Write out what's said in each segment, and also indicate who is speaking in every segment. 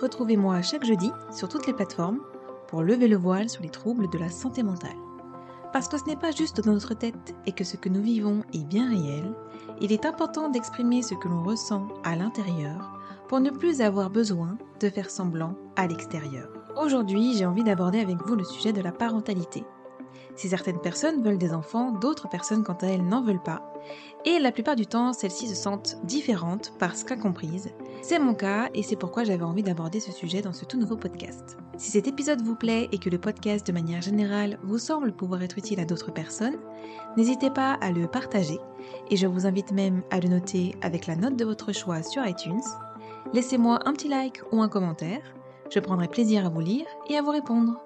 Speaker 1: Retrouvez-moi chaque jeudi sur toutes les plateformes pour lever le voile sur les troubles de la santé mentale. Parce que ce n'est pas juste dans notre tête et que ce que nous vivons est bien réel, il est important d'exprimer ce que l'on ressent à l'intérieur pour ne plus avoir besoin de faire semblant à l'extérieur. Aujourd'hui, j'ai envie d'aborder avec vous le sujet de la parentalité. Si certaines personnes veulent des enfants, d'autres personnes quant à elles n'en veulent pas. Et la plupart du temps, celles-ci se sentent différentes parce qu'incomprises. C'est mon cas et c'est pourquoi j'avais envie d'aborder ce sujet dans ce tout nouveau podcast. Si cet épisode vous plaît et que le podcast de manière générale vous semble pouvoir être utile à d'autres personnes, n'hésitez pas à le partager et je vous invite même à le noter avec la note de votre choix sur iTunes. Laissez-moi un petit like ou un commentaire, je prendrai plaisir à vous lire et à vous répondre.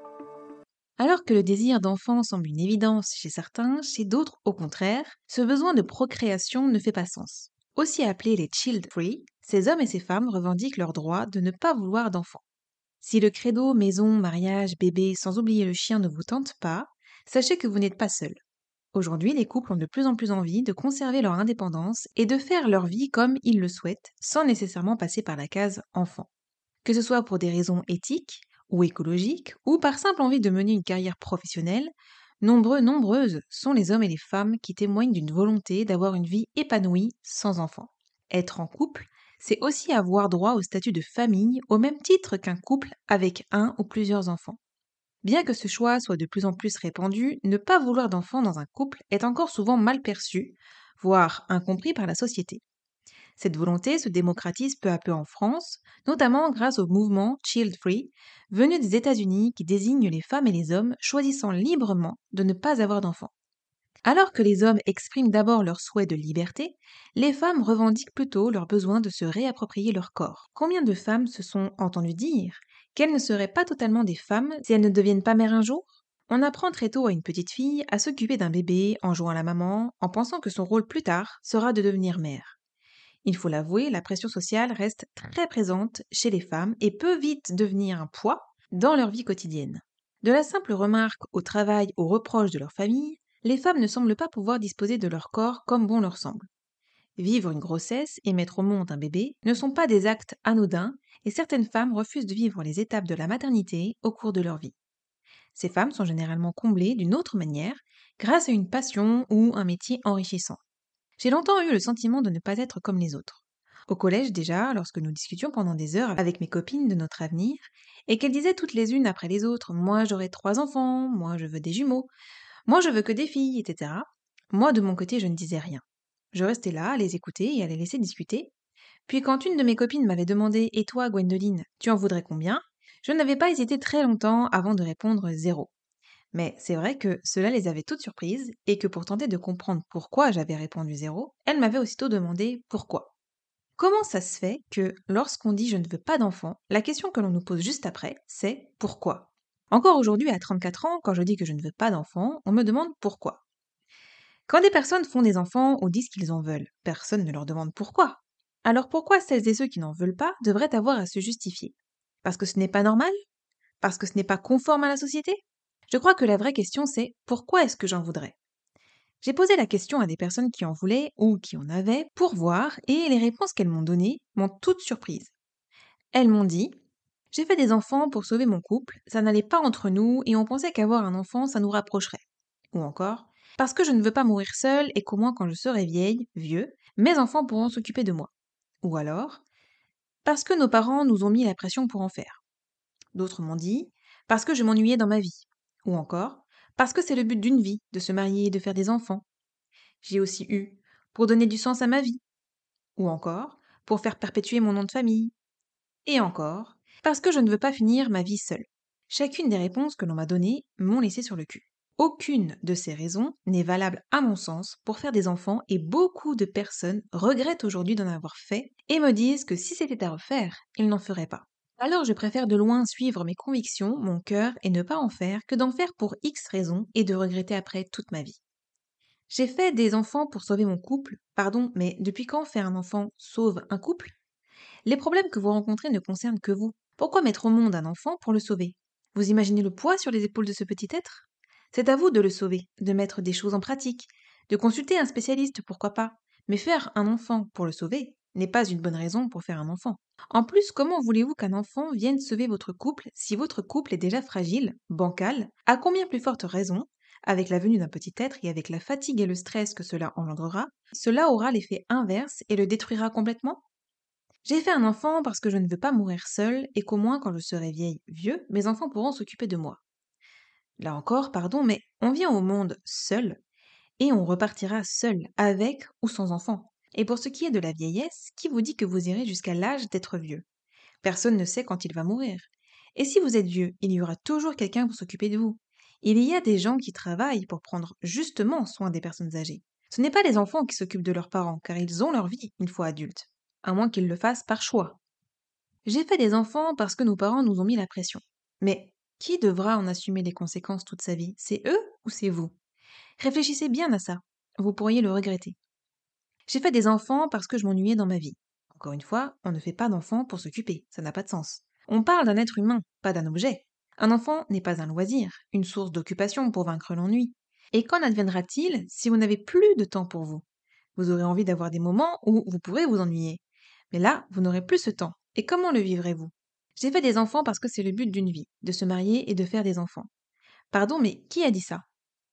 Speaker 1: Alors que le désir d'enfant semble une évidence chez certains, chez d'autres, au contraire, ce besoin de procréation ne fait pas sens. Aussi appelés les child free, ces hommes et ces femmes revendiquent leur droit de ne pas vouloir d'enfants. Si le credo maison, mariage, bébé, sans oublier le chien ne vous tente pas, sachez que vous n'êtes pas seul. Aujourd'hui, les couples ont de plus en plus envie de conserver leur indépendance et de faire leur vie comme ils le souhaitent, sans nécessairement passer par la case enfant. Que ce soit pour des raisons éthiques, ou écologique, ou par simple envie de mener une carrière professionnelle, nombreux, nombreuses sont les hommes et les femmes qui témoignent d'une volonté d'avoir une vie épanouie sans enfants. Être en couple, c'est aussi avoir droit au statut de famille au même titre qu'un couple avec un ou plusieurs enfants. Bien que ce choix soit de plus en plus répandu, ne pas vouloir d'enfants dans un couple est encore souvent mal perçu, voire incompris par la société. Cette volonté se démocratise peu à peu en France, notamment grâce au mouvement Child Free, venu des États-Unis qui désigne les femmes et les hommes choisissant librement de ne pas avoir d'enfants. Alors que les hommes expriment d'abord leur souhait de liberté, les femmes revendiquent plutôt leur besoin de se réapproprier leur corps. Combien de femmes se sont entendues dire qu'elles ne seraient pas totalement des femmes si elles ne deviennent pas mères un jour? On apprend très tôt à une petite fille à s'occuper d'un bébé en jouant la maman, en pensant que son rôle plus tard sera de devenir mère. Il faut l'avouer, la pression sociale reste très présente chez les femmes et peut vite devenir un poids dans leur vie quotidienne. De la simple remarque au travail aux reproches de leur famille, les femmes ne semblent pas pouvoir disposer de leur corps comme bon leur semble. Vivre une grossesse et mettre au monde un bébé ne sont pas des actes anodins et certaines femmes refusent de vivre les étapes de la maternité au cours de leur vie. Ces femmes sont généralement comblées d'une autre manière grâce à une passion ou un métier enrichissant. J'ai longtemps eu le sentiment de ne pas être comme les autres. Au collège déjà, lorsque nous discutions pendant des heures avec mes copines de notre avenir, et qu'elles disaient toutes les unes après les autres Moi j'aurai trois enfants, moi je veux des jumeaux, moi je veux que des filles, etc. Moi de mon côté je ne disais rien. Je restais là à les écouter et à les laisser discuter. Puis quand une de mes copines m'avait demandé Et toi, Gwendoline, tu en voudrais combien? Je n'avais pas hésité très longtemps avant de répondre zéro. Mais c'est vrai que cela les avait toutes surprises et que pour tenter de comprendre pourquoi j'avais répondu zéro, elles m'avaient aussitôt demandé pourquoi? Comment ça se fait que lorsqu'on dit je ne veux pas d'enfant, la question que l'on nous pose juste après, c'est pourquoi? Encore aujourd'hui, à 34 ans, quand je dis que je ne veux pas d'enfant, on me demande pourquoi. Quand des personnes font des enfants ou disent qu'ils en veulent, personne ne leur demande pourquoi. Alors pourquoi celles et ceux qui n'en veulent pas devraient avoir à se justifier? Parce que ce n'est pas normal? Parce que ce n'est pas conforme à la société? Je crois que la vraie question c'est pourquoi est-ce que j'en voudrais? J'ai posé la question à des personnes qui en voulaient ou qui en avaient pour voir et les réponses qu'elles m'ont données m'ont toutes surprise. Elles m'ont dit J'ai fait des enfants pour sauver mon couple, ça n'allait pas entre nous et on pensait qu'avoir un enfant ça nous rapprocherait. Ou encore Parce que je ne veux pas mourir seule et qu'au moins quand je serai vieille, vieux, mes enfants pourront s'occuper de moi. Ou alors Parce que nos parents nous ont mis la pression pour en faire. D'autres m'ont dit Parce que je m'ennuyais dans ma vie. Ou encore, parce que c'est le but d'une vie, de se marier et de faire des enfants. J'ai aussi eu pour donner du sens à ma vie. Ou encore, pour faire perpétuer mon nom de famille. Et encore, parce que je ne veux pas finir ma vie seule. Chacune des réponses que l'on m'a données m'ont laissé sur le cul. Aucune de ces raisons n'est valable à mon sens pour faire des enfants et beaucoup de personnes regrettent aujourd'hui d'en avoir fait et me disent que si c'était à refaire, ils n'en feraient pas. Alors je préfère de loin suivre mes convictions, mon cœur, et ne pas en faire que d'en faire pour X raisons et de regretter après toute ma vie. J'ai fait des enfants pour sauver mon couple, pardon, mais depuis quand faire un enfant sauve un couple? Les problèmes que vous rencontrez ne concernent que vous. Pourquoi mettre au monde un enfant pour le sauver? Vous imaginez le poids sur les épaules de ce petit être? C'est à vous de le sauver, de mettre des choses en pratique, de consulter un spécialiste, pourquoi pas. Mais faire un enfant pour le sauver n'est pas une bonne raison pour faire un enfant. En plus, comment voulez-vous qu'un enfant vienne sauver votre couple si votre couple est déjà fragile, bancal? À combien plus forte raison avec la venue d'un petit être et avec la fatigue et le stress que cela engendrera, cela aura l'effet inverse et le détruira complètement? J'ai fait un enfant parce que je ne veux pas mourir seul et qu'au moins quand je serai vieille, vieux, mes enfants pourront s'occuper de moi. Là encore, pardon, mais on vient au monde seul et on repartira seul, avec ou sans enfant. Et pour ce qui est de la vieillesse, qui vous dit que vous irez jusqu'à l'âge d'être vieux? Personne ne sait quand il va mourir. Et si vous êtes vieux, il y aura toujours quelqu'un pour s'occuper de vous. Il y a des gens qui travaillent pour prendre justement soin des personnes âgées. Ce n'est pas les enfants qui s'occupent de leurs parents, car ils ont leur vie une fois adultes, à moins qu'ils le fassent par choix. J'ai fait des enfants parce que nos parents nous ont mis la pression. Mais qui devra en assumer les conséquences toute sa vie? C'est eux ou c'est vous? Réfléchissez bien à ça, vous pourriez le regretter. J'ai fait des enfants parce que je m'ennuyais dans ma vie. Encore une fois, on ne fait pas d'enfants pour s'occuper, ça n'a pas de sens. On parle d'un être humain, pas d'un objet. Un enfant n'est pas un loisir, une source d'occupation pour vaincre l'ennui. Et qu'en adviendra-t-il si vous n'avez plus de temps pour vous? Vous aurez envie d'avoir des moments où vous pourrez vous ennuyer. Mais là, vous n'aurez plus ce temps. Et comment le vivrez-vous? J'ai fait des enfants parce que c'est le but d'une vie, de se marier et de faire des enfants. Pardon, mais qui a dit ça?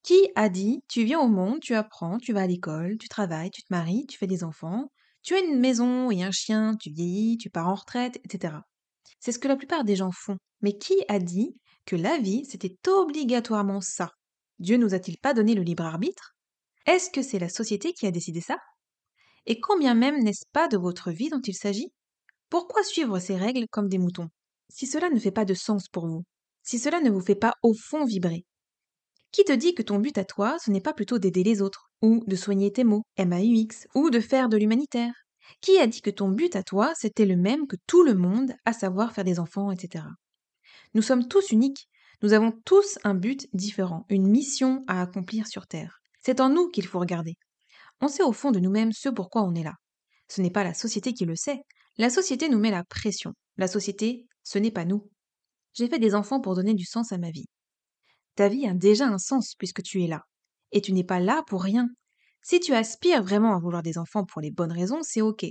Speaker 1: Qui a dit tu viens au monde, tu apprends, tu vas à l'école, tu travailles, tu te maries, tu fais des enfants, tu as une maison et un chien, tu vieillis, tu pars en retraite, etc. C'est ce que la plupart des gens font. Mais qui a dit que la vie, c'était obligatoirement ça? Dieu nous a-t-il pas donné le libre arbitre? Est-ce que c'est la société qui a décidé ça? Et combien même n'est-ce pas de votre vie dont il s'agit? Pourquoi suivre ces règles comme des moutons? Si cela ne fait pas de sens pour vous, si cela ne vous fait pas au fond vibrer, qui te dit que ton but à toi, ce n'est pas plutôt d'aider les autres, ou de soigner tes mots, MAUX, ou de faire de l'humanitaire? Qui a dit que ton but à toi, c'était le même que tout le monde, à savoir faire des enfants, etc. Nous sommes tous uniques, nous avons tous un but différent, une mission à accomplir sur Terre. C'est en nous qu'il faut regarder. On sait au fond de nous-mêmes ce pourquoi on est là. Ce n'est pas la société qui le sait. La société nous met la pression. La société, ce n'est pas nous. J'ai fait des enfants pour donner du sens à ma vie. Ta vie a déjà un sens puisque tu es là. Et tu n'es pas là pour rien. Si tu aspires vraiment à vouloir des enfants pour les bonnes raisons, c'est ok.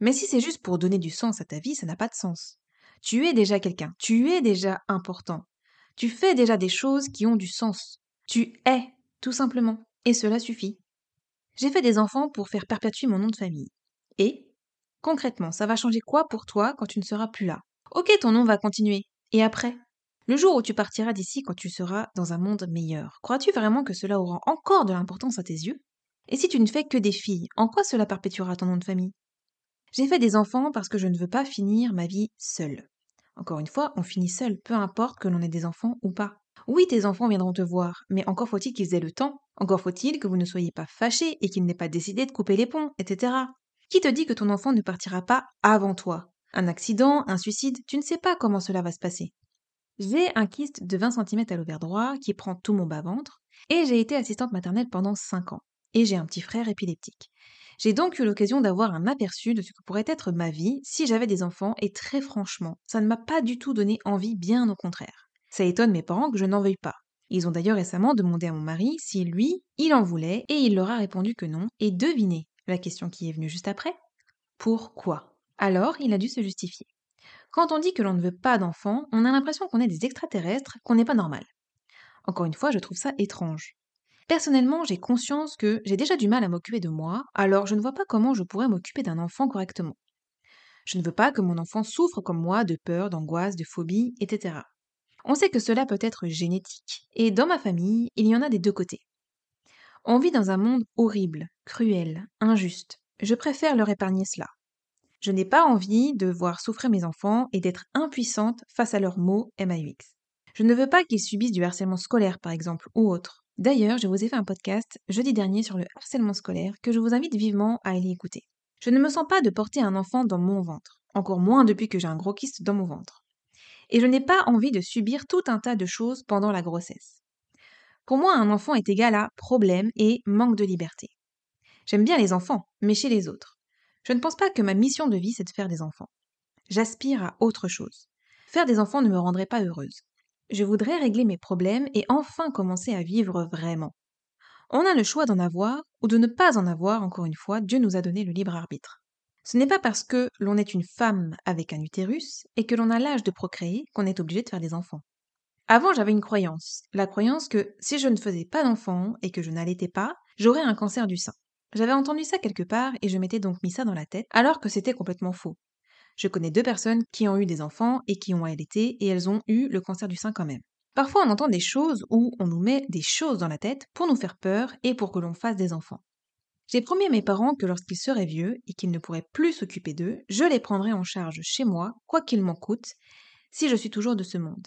Speaker 1: Mais si c'est juste pour donner du sens à ta vie, ça n'a pas de sens. Tu es déjà quelqu'un, tu es déjà important. Tu fais déjà des choses qui ont du sens. Tu es, tout simplement. Et cela suffit. J'ai fait des enfants pour faire perpétuer mon nom de famille. Et, concrètement, ça va changer quoi pour toi quand tu ne seras plus là? Ok, ton nom va continuer. Et après? Le jour où tu partiras d'ici quand tu seras dans un monde meilleur, crois-tu vraiment que cela aura encore de l'importance à tes yeux? Et si tu ne fais que des filles, en quoi cela perpétuera ton nom de famille? J'ai fait des enfants parce que je ne veux pas finir ma vie seule. Encore une fois, on finit seul, peu importe que l'on ait des enfants ou pas. Oui, tes enfants viendront te voir, mais encore faut-il qu'ils aient le temps, encore faut-il que vous ne soyez pas fâchés et qu'ils n'aient pas décidé de couper les ponts, etc. Qui te dit que ton enfant ne partira pas avant toi? Un accident, un suicide, tu ne sais pas comment cela va se passer. J'ai un kyste de 20 cm à l'ovaire droit qui prend tout mon bas-ventre, et j'ai été assistante maternelle pendant 5 ans et j'ai un petit frère épileptique. J'ai donc eu l'occasion d'avoir un aperçu de ce que pourrait être ma vie si j'avais des enfants et très franchement, ça ne m'a pas du tout donné envie, bien au contraire. Ça étonne mes parents que je n'en veuille pas. Ils ont d'ailleurs récemment demandé à mon mari si lui, il en voulait et il leur a répondu que non. Et devinez la question qui est venue juste après? Pourquoi? Alors il a dû se justifier. Quand on dit que l'on ne veut pas d'enfants, on a l'impression qu'on est des extraterrestres, qu'on n'est pas normal. Encore une fois, je trouve ça étrange. Personnellement, j'ai conscience que j'ai déjà du mal à m'occuper de moi, alors je ne vois pas comment je pourrais m'occuper d'un enfant correctement. Je ne veux pas que mon enfant souffre comme moi de peur, d'angoisse, de phobie, etc. On sait que cela peut être génétique, et dans ma famille, il y en a des deux côtés. On vit dans un monde horrible, cruel, injuste. Je préfère leur épargner cela. Je n'ai pas envie de voir souffrir mes enfants et d'être impuissante face à leurs mots MAUX. Je ne veux pas qu'ils subissent du harcèlement scolaire, par exemple, ou autre. D'ailleurs, je vous ai fait un podcast jeudi dernier sur le harcèlement scolaire que je vous invite vivement à aller écouter. Je ne me sens pas de porter un enfant dans mon ventre, encore moins depuis que j'ai un gros kyste dans mon ventre. Et je n'ai pas envie de subir tout un tas de choses pendant la grossesse. Pour moi, un enfant est égal à problème et manque de liberté. J'aime bien les enfants, mais chez les autres. Je ne pense pas que ma mission de vie, c'est de faire des enfants. J'aspire à autre chose. Faire des enfants ne me rendrait pas heureuse. Je voudrais régler mes problèmes et enfin commencer à vivre vraiment. On a le choix d'en avoir ou de ne pas en avoir, encore une fois, Dieu nous a donné le libre arbitre. Ce n'est pas parce que l'on est une femme avec un utérus et que l'on a l'âge de procréer qu'on est obligé de faire des enfants. Avant, j'avais une croyance, la croyance que si je ne faisais pas d'enfants et que je n'allaitais pas, j'aurais un cancer du sein. J'avais entendu ça quelque part et je m'étais donc mis ça dans la tête, alors que c'était complètement faux. Je connais deux personnes qui ont eu des enfants et qui ont allaité et elles ont eu le cancer du sein quand même. Parfois on entend des choses où on nous met des choses dans la tête pour nous faire peur et pour que l'on fasse des enfants. J'ai promis à mes parents que lorsqu'ils seraient vieux et qu'ils ne pourraient plus s'occuper d'eux, je les prendrais en charge chez moi, quoi qu'il m'en coûte, si je suis toujours de ce monde.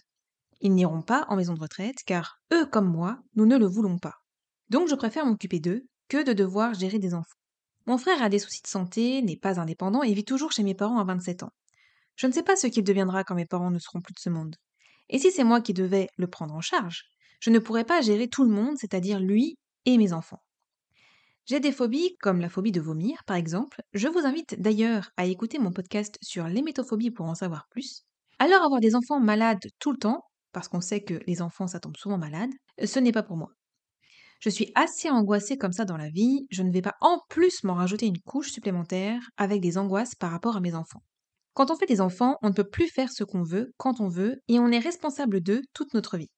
Speaker 1: Ils n'iront pas en maison de retraite car, eux comme moi, nous ne le voulons pas. Donc je préfère m'occuper d'eux que de devoir gérer des enfants. Mon frère a des soucis de santé, n'est pas indépendant et vit toujours chez mes parents à 27 ans. Je ne sais pas ce qu'il deviendra quand mes parents ne seront plus de ce monde. Et si c'est moi qui devais le prendre en charge, je ne pourrais pas gérer tout le monde, c'est-à-dire lui et mes enfants. J'ai des phobies, comme la phobie de vomir, par exemple. Je vous invite d'ailleurs à écouter mon podcast sur l'hémétophobie pour en savoir plus. Alors avoir des enfants malades tout le temps, parce qu'on sait que les enfants ça tombe souvent malades, ce n'est pas pour moi. Je suis assez angoissée comme ça dans la vie, je ne vais pas en plus m'en rajouter une couche supplémentaire avec des angoisses par rapport à mes enfants. Quand on fait des enfants, on ne peut plus faire ce qu'on veut, quand on veut, et on est responsable d'eux toute notre vie.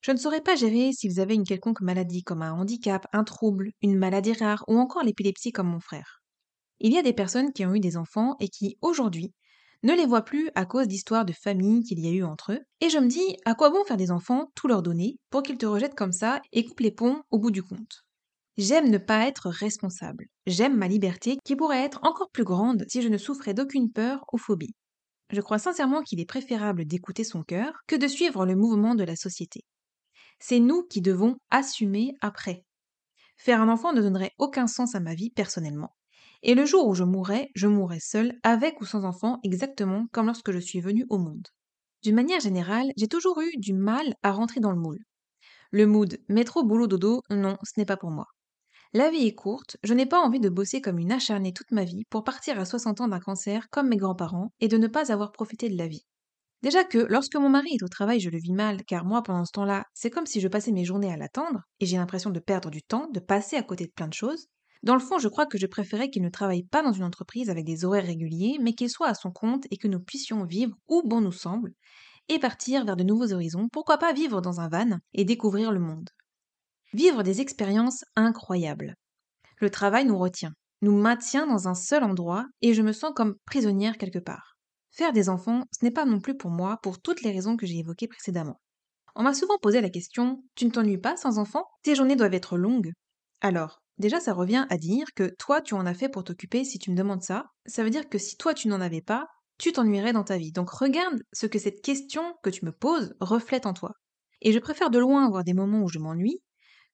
Speaker 1: Je ne saurais pas gérer s'ils avaient une quelconque maladie comme un handicap, un trouble, une maladie rare ou encore l'épilepsie comme mon frère. Il y a des personnes qui ont eu des enfants et qui, aujourd'hui, ne les vois plus à cause d'histoires de famille qu'il y a eu entre eux, et je me dis à quoi bon faire des enfants, tout leur donner, pour qu'ils te rejettent comme ça et coupent les ponts au bout du compte? J'aime ne pas être responsable. J'aime ma liberté qui pourrait être encore plus grande si je ne souffrais d'aucune peur ou phobie. Je crois sincèrement qu'il est préférable d'écouter son cœur que de suivre le mouvement de la société. C'est nous qui devons assumer après. Faire un enfant ne donnerait aucun sens à ma vie personnellement. Et le jour où je mourrai, je mourrai seule, avec ou sans enfant, exactement comme lorsque je suis venue au monde. D'une manière générale, j'ai toujours eu du mal à rentrer dans le moule. Le mood métro boulot dodo, non, ce n'est pas pour moi. La vie est courte, je n'ai pas envie de bosser comme une acharnée toute ma vie pour partir à 60 ans d'un cancer comme mes grands-parents et de ne pas avoir profité de la vie. Déjà que lorsque mon mari est au travail, je le vis mal, car moi, pendant ce temps-là, c'est comme si je passais mes journées à l'attendre, et j'ai l'impression de perdre du temps, de passer à côté de plein de choses, dans le fond, je crois que je préférais qu'il ne travaille pas dans une entreprise avec des horaires réguliers, mais qu'il soit à son compte et que nous puissions vivre où bon nous semble, et partir vers de nouveaux horizons, pourquoi pas vivre dans un van et découvrir le monde. Vivre des expériences incroyables. Le travail nous retient, nous maintient dans un seul endroit, et je me sens comme prisonnière quelque part. Faire des enfants, ce n'est pas non plus pour moi, pour toutes les raisons que j'ai évoquées précédemment. On m'a souvent posé la question Tu ne t'ennuies pas sans enfants? Tes journées doivent être longues. Alors, Déjà, ça revient à dire que toi, tu en as fait pour t'occuper si tu me demandes ça. Ça veut dire que si toi, tu n'en avais pas, tu t'ennuierais dans ta vie. Donc regarde ce que cette question que tu me poses reflète en toi. Et je préfère de loin avoir des moments où je m'ennuie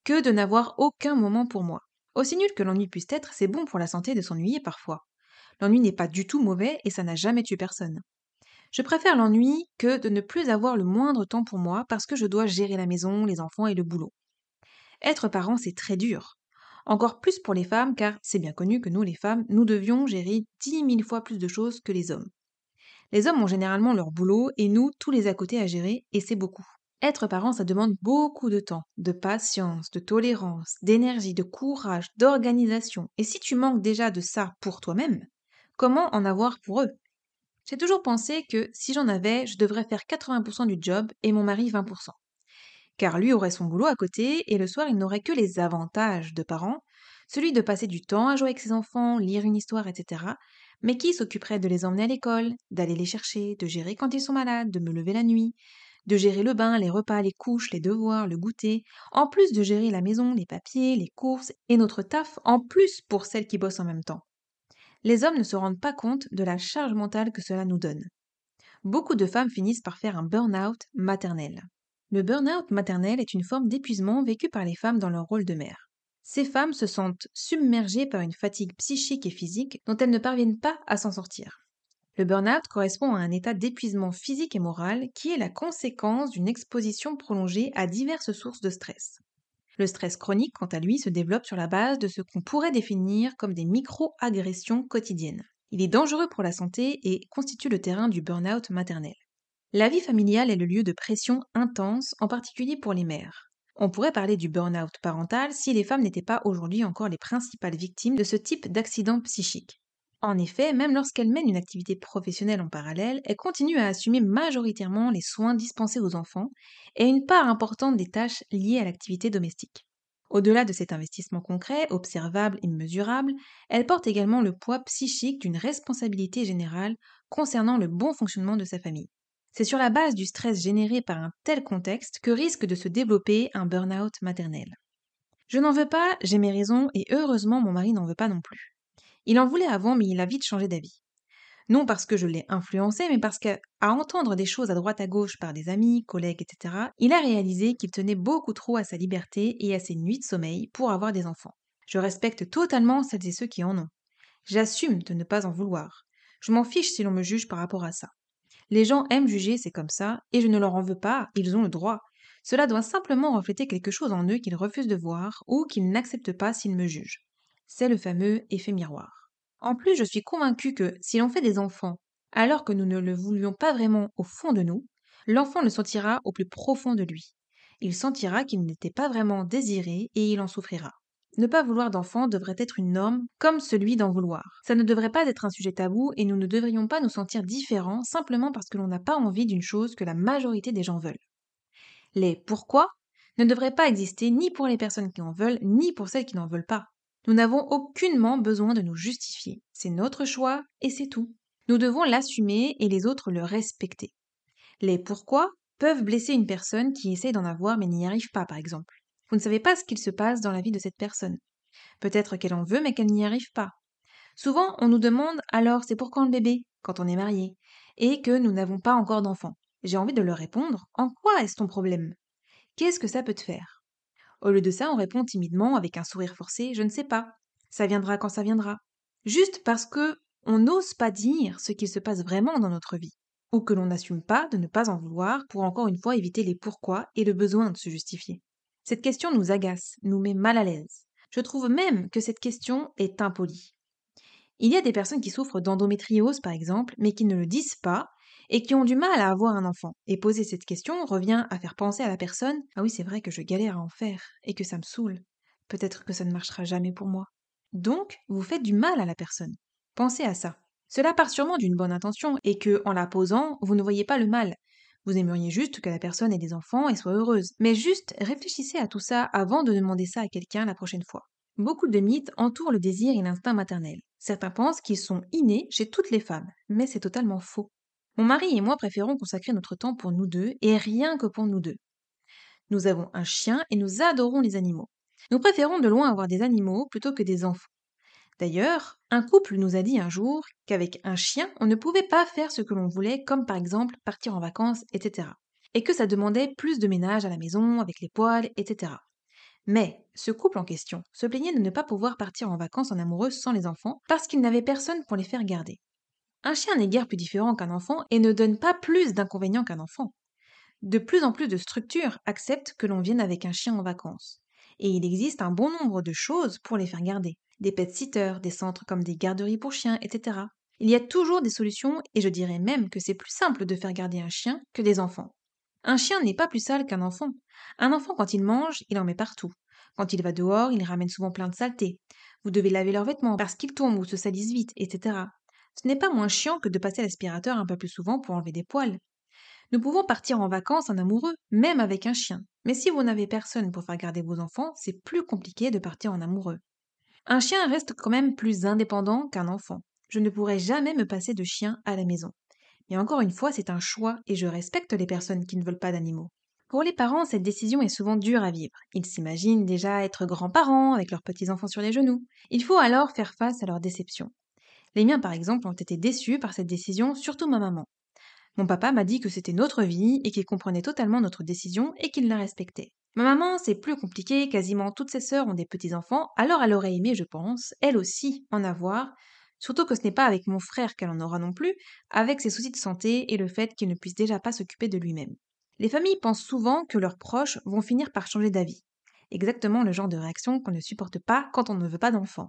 Speaker 1: que de n'avoir aucun moment pour moi. Aussi nul que l'ennui puisse être, c'est bon pour la santé de s'ennuyer parfois. L'ennui n'est pas du tout mauvais et ça n'a jamais tué personne. Je préfère l'ennui que de ne plus avoir le moindre temps pour moi parce que je dois gérer la maison, les enfants et le boulot. Être parent, c'est très dur. Encore plus pour les femmes, car c'est bien connu que nous, les femmes, nous devions gérer dix mille fois plus de choses que les hommes. Les hommes ont généralement leur boulot et nous, tous les à côté à gérer, et c'est beaucoup. Être parent, ça demande beaucoup de temps, de patience, de tolérance, d'énergie, de courage, d'organisation. Et si tu manques déjà de ça pour toi-même, comment en avoir pour eux? J'ai toujours pensé que si j'en avais, je devrais faire 80% du job et mon mari 20% car lui aurait son boulot à côté et le soir il n'aurait que les avantages de parents, celui de passer du temps à jouer avec ses enfants, lire une histoire, etc. Mais qui s'occuperait de les emmener à l'école, d'aller les chercher, de gérer quand ils sont malades, de me lever la nuit, de gérer le bain, les repas, les couches, les devoirs, le goûter, en plus de gérer la maison, les papiers, les courses et notre taf, en plus pour celles qui bossent en même temps? Les hommes ne se rendent pas compte de la charge mentale que cela nous donne. Beaucoup de femmes finissent par faire un burn-out maternel. Le burn-out maternel est une forme d'épuisement vécu par les femmes dans leur rôle de mère. Ces femmes se sentent submergées par une fatigue psychique et physique dont elles ne parviennent pas à s'en sortir. Le burn-out correspond à un état d'épuisement physique et moral qui est la conséquence d'une exposition prolongée à diverses sources de stress. Le stress chronique, quant à lui, se développe sur la base de ce qu'on pourrait définir comme des micro-agressions quotidiennes. Il est dangereux pour la santé et constitue le terrain du burn-out maternel. La vie familiale est le lieu de pression intense, en particulier pour les mères. On pourrait parler du burn-out parental si les femmes n'étaient pas aujourd'hui encore les principales victimes de ce type d'accident psychique. En effet, même lorsqu'elles mènent une activité professionnelle en parallèle, elles continuent à assumer majoritairement les soins dispensés aux enfants et une part importante des tâches liées à l'activité domestique. Au-delà de cet investissement concret, observable et mesurable, elle porte également le poids psychique d'une responsabilité générale concernant le bon fonctionnement de sa famille. C'est sur la base du stress généré par un tel contexte que risque de se développer un burn-out maternel. Je n'en veux pas, j'ai mes raisons, et heureusement mon mari n'en veut pas non plus. Il en voulait avant, mais il a vite changé d'avis. Non parce que je l'ai influencé, mais parce qu'à entendre des choses à droite à gauche par des amis, collègues, etc., il a réalisé qu'il tenait beaucoup trop à sa liberté et à ses nuits de sommeil pour avoir des enfants. Je respecte totalement celles et ceux qui en ont. J'assume de ne pas en vouloir. Je m'en fiche si l'on me juge par rapport à ça. Les gens aiment juger, c'est comme ça, et je ne leur en veux pas, ils ont le droit. Cela doit simplement refléter quelque chose en eux qu'ils refusent de voir ou qu'ils n'acceptent pas s'ils me jugent. C'est le fameux effet miroir. En plus, je suis convaincue que si l'on fait des enfants alors que nous ne le voulions pas vraiment au fond de nous, l'enfant le sentira au plus profond de lui. Il sentira qu'il n'était pas vraiment désiré et il en souffrira. Ne pas vouloir d'enfant devrait être une norme, comme celui d'en vouloir. Ça ne devrait pas être un sujet tabou et nous ne devrions pas nous sentir différents simplement parce que l'on n'a pas envie d'une chose que la majorité des gens veulent. Les pourquoi ne devraient pas exister ni pour les personnes qui en veulent, ni pour celles qui n'en veulent pas. Nous n'avons aucunement besoin de nous justifier. C'est notre choix et c'est tout. Nous devons l'assumer et les autres le respecter. Les pourquoi peuvent blesser une personne qui essaie d'en avoir mais n'y arrive pas, par exemple. Vous ne savez pas ce qu'il se passe dans la vie de cette personne. Peut-être qu'elle en veut, mais qu'elle n'y arrive pas. Souvent, on nous demande alors c'est pour quand le bébé, quand on est marié, et que nous n'avons pas encore d'enfant. J'ai envie de leur répondre en quoi est-ce ton problème? Qu'est-ce que ça peut te faire? Au lieu de ça, on répond timidement, avec un sourire forcé Je ne sais pas. Ça viendra quand ça viendra. Juste parce que on n'ose pas dire ce qu'il se passe vraiment dans notre vie, ou que l'on n'assume pas de ne pas en vouloir pour encore une fois éviter les pourquoi et le besoin de se justifier. Cette question nous agace, nous met mal à l'aise. Je trouve même que cette question est impolie. Il y a des personnes qui souffrent d'endométriose, par exemple, mais qui ne le disent pas et qui ont du mal à avoir un enfant. Et poser cette question revient à faire penser à la personne Ah oui, c'est vrai que je galère à en faire et que ça me saoule. Peut-être que ça ne marchera jamais pour moi. Donc, vous faites du mal à la personne. Pensez à ça. Cela part sûrement d'une bonne intention et que, en la posant, vous ne voyez pas le mal. Vous aimeriez juste que la personne ait des enfants et soit heureuse. Mais juste réfléchissez à tout ça avant de demander ça à quelqu'un la prochaine fois. Beaucoup de mythes entourent le désir et l'instinct maternel. Certains pensent qu'ils sont innés chez toutes les femmes, mais c'est totalement faux. Mon mari et moi préférons consacrer notre temps pour nous deux et rien que pour nous deux. Nous avons un chien et nous adorons les animaux. Nous préférons de loin avoir des animaux plutôt que des enfants. D'ailleurs, un couple nous a dit un jour qu'avec un chien, on ne pouvait pas faire ce que l'on voulait, comme par exemple partir en vacances, etc. Et que ça demandait plus de ménage à la maison, avec les poils, etc. Mais ce couple en question se plaignait de ne pas pouvoir partir en vacances en amoureux sans les enfants, parce qu'il n'avait personne pour les faire garder. Un chien n'est guère plus différent qu'un enfant et ne donne pas plus d'inconvénients qu'un enfant. De plus en plus de structures acceptent que l'on vienne avec un chien en vacances. Et il existe un bon nombre de choses pour les faire garder des pet sitters, des centres comme des garderies pour chiens, etc. Il y a toujours des solutions et je dirais même que c'est plus simple de faire garder un chien que des enfants. Un chien n'est pas plus sale qu'un enfant. Un enfant, quand il mange, il en met partout. Quand il va dehors, il ramène souvent plein de saletés. Vous devez laver leurs vêtements parce qu'ils tombent ou se salissent vite, etc. Ce n'est pas moins chiant que de passer l'aspirateur un peu plus souvent pour enlever des poils. Nous pouvons partir en vacances en amoureux, même avec un chien. Mais si vous n'avez personne pour faire garder vos enfants, c'est plus compliqué de partir en amoureux. Un chien reste quand même plus indépendant qu'un enfant. Je ne pourrais jamais me passer de chien à la maison. Mais encore une fois, c'est un choix et je respecte les personnes qui ne veulent pas d'animaux. Pour les parents, cette décision est souvent dure à vivre. Ils s'imaginent déjà être grands-parents avec leurs petits-enfants sur les genoux. Il faut alors faire face à leur déception. Les miens, par exemple, ont été déçus par cette décision, surtout ma maman. Mon papa m'a dit que c'était notre vie et qu'il comprenait totalement notre décision et qu'il la respectait. Ma maman, c'est plus compliqué, quasiment toutes ses sœurs ont des petits-enfants, alors elle aurait aimé, je pense, elle aussi, en avoir, Surtout que ce n'est pas avec mon frère qu'elle en aura non plus, avec ses soucis de santé et le fait qu'il ne puisse déjà pas s'occuper de lui-même. Les familles pensent souvent que leurs proches vont finir par changer d'avis. Exactement le genre de réaction qu'on ne supporte pas quand on ne veut pas d'enfant.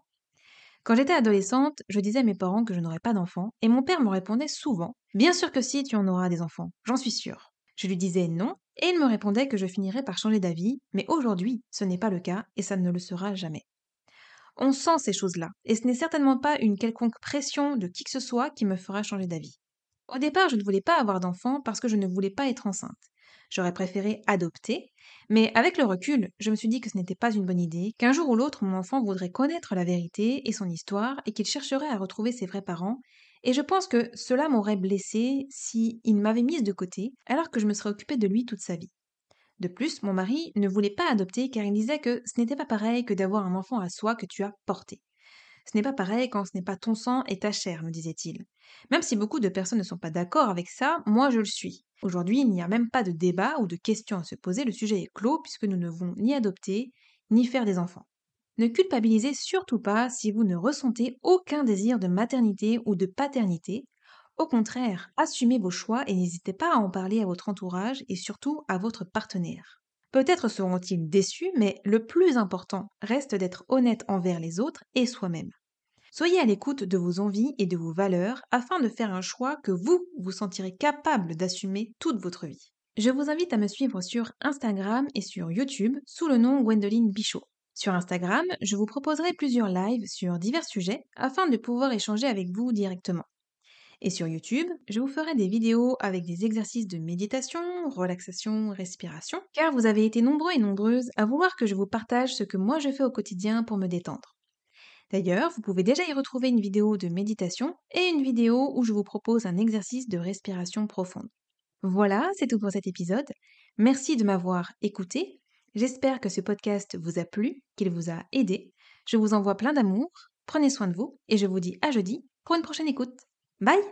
Speaker 1: Quand j'étais adolescente, je disais à mes parents que je n'aurais pas d'enfants, et mon père me répondait souvent Bien sûr que si, tu en auras des enfants, j'en suis sûre. Je lui disais non, et il me répondait que je finirais par changer d'avis, mais aujourd'hui, ce n'est pas le cas, et ça ne le sera jamais. On sent ces choses-là, et ce n'est certainement pas une quelconque pression de qui que ce soit qui me fera changer d'avis. Au départ, je ne voulais pas avoir d'enfants parce que je ne voulais pas être enceinte. J'aurais préféré adopter, mais avec le recul, je me suis dit que ce n'était pas une bonne idée, qu'un jour ou l'autre mon enfant voudrait connaître la vérité et son histoire et qu'il chercherait à retrouver ses vrais parents, et je pense que cela m'aurait blessée si il m'avait mise de côté alors que je me serais occupée de lui toute sa vie. De plus, mon mari ne voulait pas adopter car il disait que ce n'était pas pareil que d'avoir un enfant à soi que tu as porté. Ce n'est pas pareil quand ce n'est pas ton sang et ta chair, me disait-il. Même si beaucoup de personnes ne sont pas d'accord avec ça, moi je le suis. Aujourd'hui, il n'y a même pas de débat ou de questions à se poser, le sujet est clos puisque nous ne voulons ni adopter, ni faire des enfants. Ne culpabilisez surtout pas si vous ne ressentez aucun désir de maternité ou de paternité. Au contraire, assumez vos choix et n'hésitez pas à en parler à votre entourage et surtout à votre partenaire. Peut-être seront-ils déçus, mais le plus important reste d'être honnête envers les autres et soi-même. Soyez à l'écoute de vos envies et de vos valeurs afin de faire un choix que vous vous sentirez capable d'assumer toute votre vie. Je vous invite à me suivre sur Instagram et sur YouTube sous le nom Gwendoline Bichot. Sur Instagram, je vous proposerai plusieurs lives sur divers sujets afin de pouvoir échanger avec vous directement. Et sur YouTube, je vous ferai des vidéos avec des exercices de méditation, relaxation, respiration, car vous avez été nombreux et nombreuses à vouloir que je vous partage ce que moi je fais au quotidien pour me détendre. D'ailleurs, vous pouvez déjà y retrouver une vidéo de méditation et une vidéo où je vous propose un exercice de respiration profonde. Voilà, c'est tout pour cet épisode. Merci de m'avoir écouté. J'espère que ce podcast vous a plu, qu'il vous a aidé. Je vous envoie plein d'amour, prenez soin de vous et je vous dis à jeudi pour une prochaine écoute. Bye